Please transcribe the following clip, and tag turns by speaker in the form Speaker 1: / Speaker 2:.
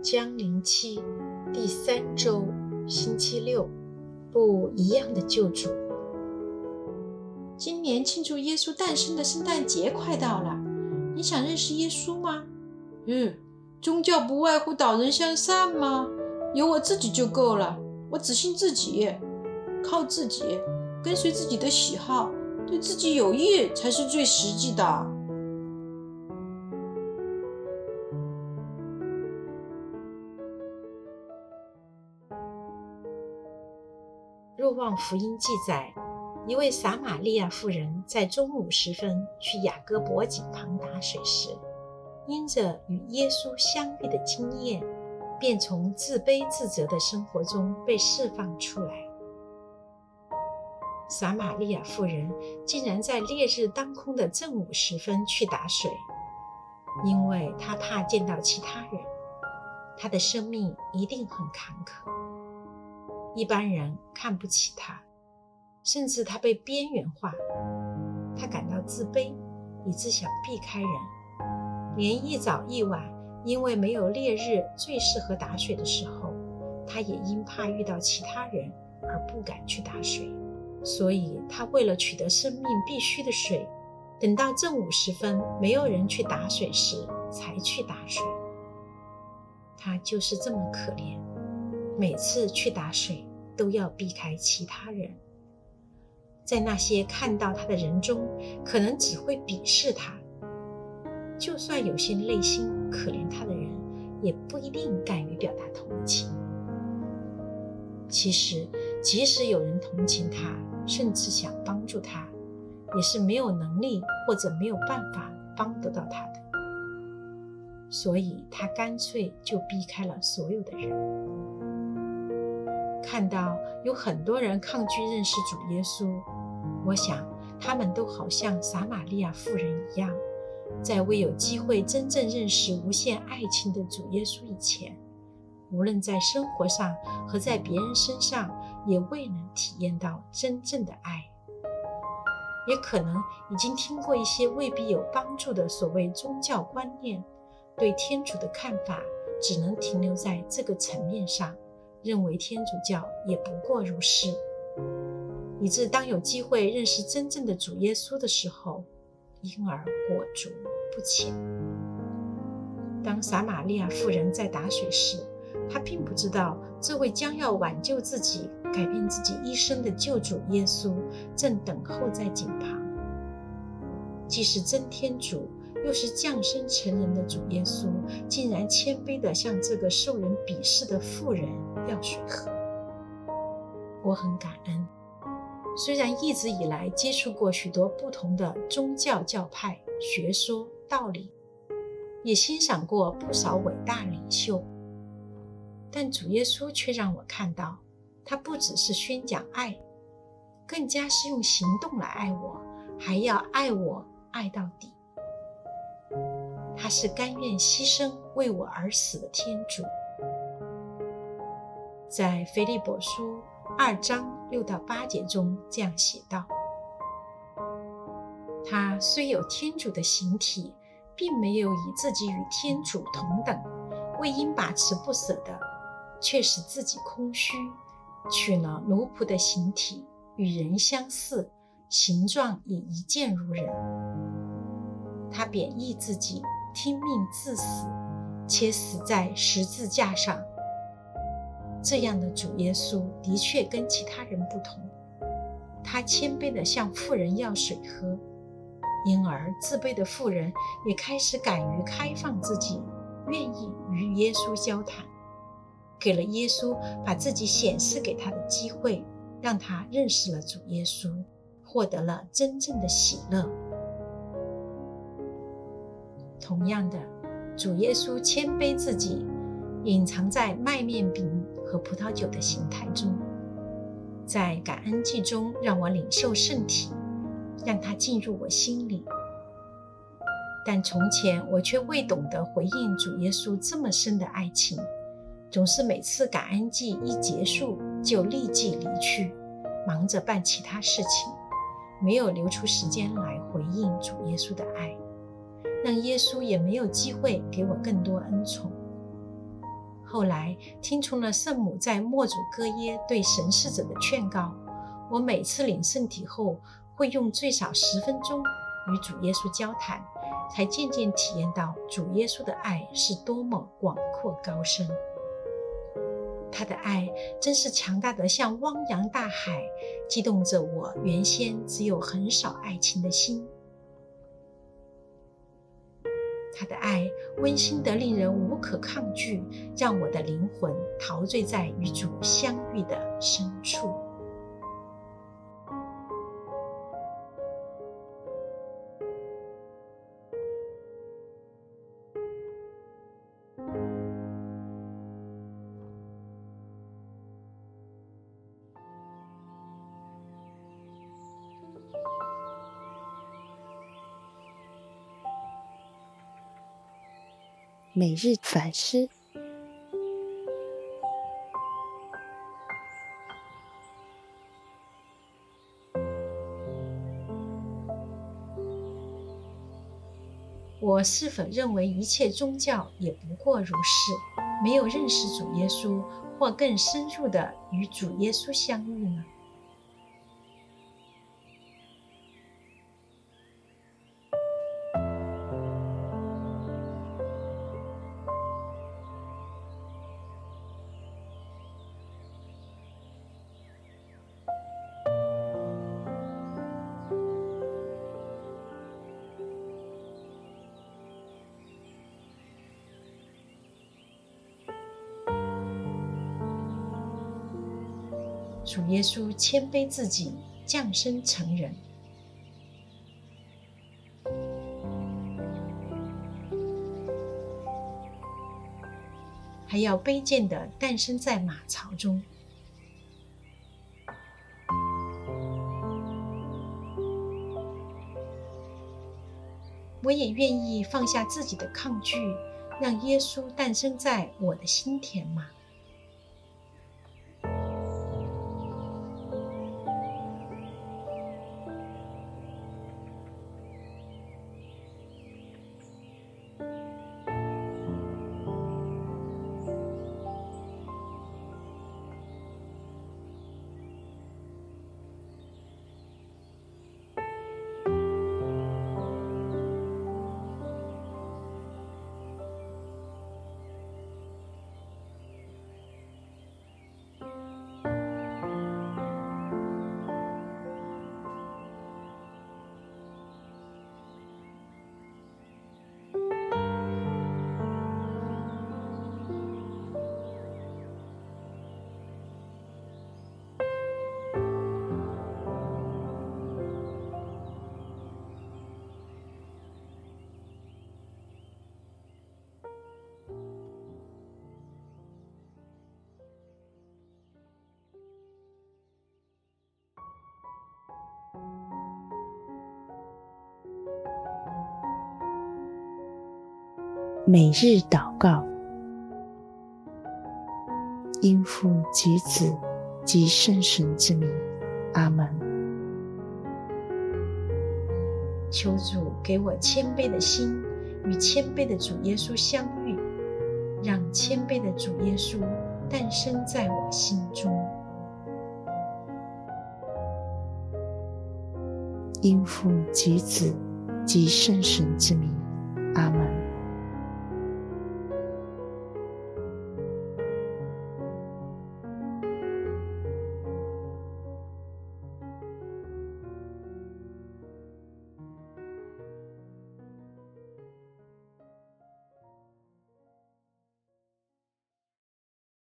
Speaker 1: 将临期第三周星期六，不一样的救主。
Speaker 2: 今年庆祝耶稣诞生的圣诞节快到了，你想认识耶稣吗？
Speaker 3: 嗯，宗教不外乎导人向善吗？有我自己就够了，我只信自己，靠自己，跟随自己的喜好，对自己有益才是最实际的。
Speaker 1: 若望福音记载，一位撒玛利亚妇人在中午时分去雅各伯井旁打水时，因着与耶稣相遇的经验，便从自卑自责的生活中被释放出来。撒玛利亚妇人竟然在烈日当空的正午时分去打水，因为她怕见到其他人，她的生命一定很坎坷。一般人看不起他，甚至他被边缘化，他感到自卑，以致想避开人。连一早一晚，因为没有烈日最适合打水的时候，他也因怕遇到其他人而不敢去打水。所以，他为了取得生命必须的水，等到正午时分没有人去打水时，才去打水。他就是这么可怜，每次去打水，都要避开其他人，在那些看到他的人中，可能只会鄙视他。就算有些内心可怜他的人，也不一定敢于表达同情。其实，即使有人同情他，甚至想帮助他，也是没有能力或者没有办法帮得到他的。所以他干脆就避开了所有的人。看到有很多人抗拒认识主耶稣，我想他们都好像撒玛利亚妇人一样，在未有机会真正认识无限爱情的主耶稣以前，无论在生活上和在别人身上，也未能体验到真正的爱。也可能已经听过一些未必有帮助的所谓宗教观念，对天主的看法只能停留在这个层面上。认为天主教也不过如是，以致当有机会认识真正的主耶稣的时候，因而裹足不前。当撒玛利亚妇人在打水时，她并不知道这位将要挽救自己、改变自己一生的救主耶稣正等候在井旁。既是真天主，又是降生成人的主耶稣，竟然谦卑地向这个受人鄙视的妇人要水喝。我很感恩，虽然一直以来接触过许多不同的宗教教派、学说、道理，也欣赏过不少伟大领袖，但主耶稣却让我看到，他不只是宣讲爱，更加是用行动来爱我，还要爱我爱到底。是甘愿牺牲为我而死的天主，在腓立伯书二章六到八节中这样写道：他虽有天主的形体，并没有以自己与天主同等，为因把持不舍的，却使自己空虚，取了奴仆的形体，与人相似，形状也一见如人。他贬抑自己。听命自死，且死在十字架上。这样的主耶稣的确跟其他人不同，他谦卑地向富人要水喝，因而自卑的富人也开始敢于开放自己，愿意与耶稣交谈，给了耶稣把自己显示给他的机会，让他认识了主耶稣，获得了真正的喜乐。同样的，主耶稣谦卑自己，隐藏在麦面饼和葡萄酒的形态中，在感恩祭中让我领受圣体，让它进入我心里。但从前我却未懂得回应主耶稣这么深的爱情，总是每次感恩祭一结束就立即离去，忙着办其他事情，没有留出时间来回应主耶稣的爱。让耶稣也没有机会给我更多恩宠。后来听从了圣母在默主哥耶对神视者的劝告，我每次领圣体后会用最少十分钟与主耶稣交谈，才渐渐体验到主耶稣的爱是多么广阔高深。他的爱真是强大的像汪洋大海，激动着我原先只有很少爱情的心。他的爱温馨得令人无可抗拒，让我的灵魂陶醉在与主相遇的深处。
Speaker 4: 每日反思。
Speaker 1: 我是否认为一切宗教也不过如是，没有认识主耶稣，或更深入的与主耶稣相遇呢？主耶稣谦卑自己，降生成人，还要卑贱的诞生在马槽中。我也愿意放下自己的抗拒，让耶稣诞生在我的心田吗？
Speaker 4: 每日祷告，因父及子及圣神之名，阿门。
Speaker 1: 求主给我谦卑的心，与谦卑的主耶稣相遇，让谦卑的主耶稣诞生在我心中。
Speaker 4: 因父及子及圣神之名，阿门。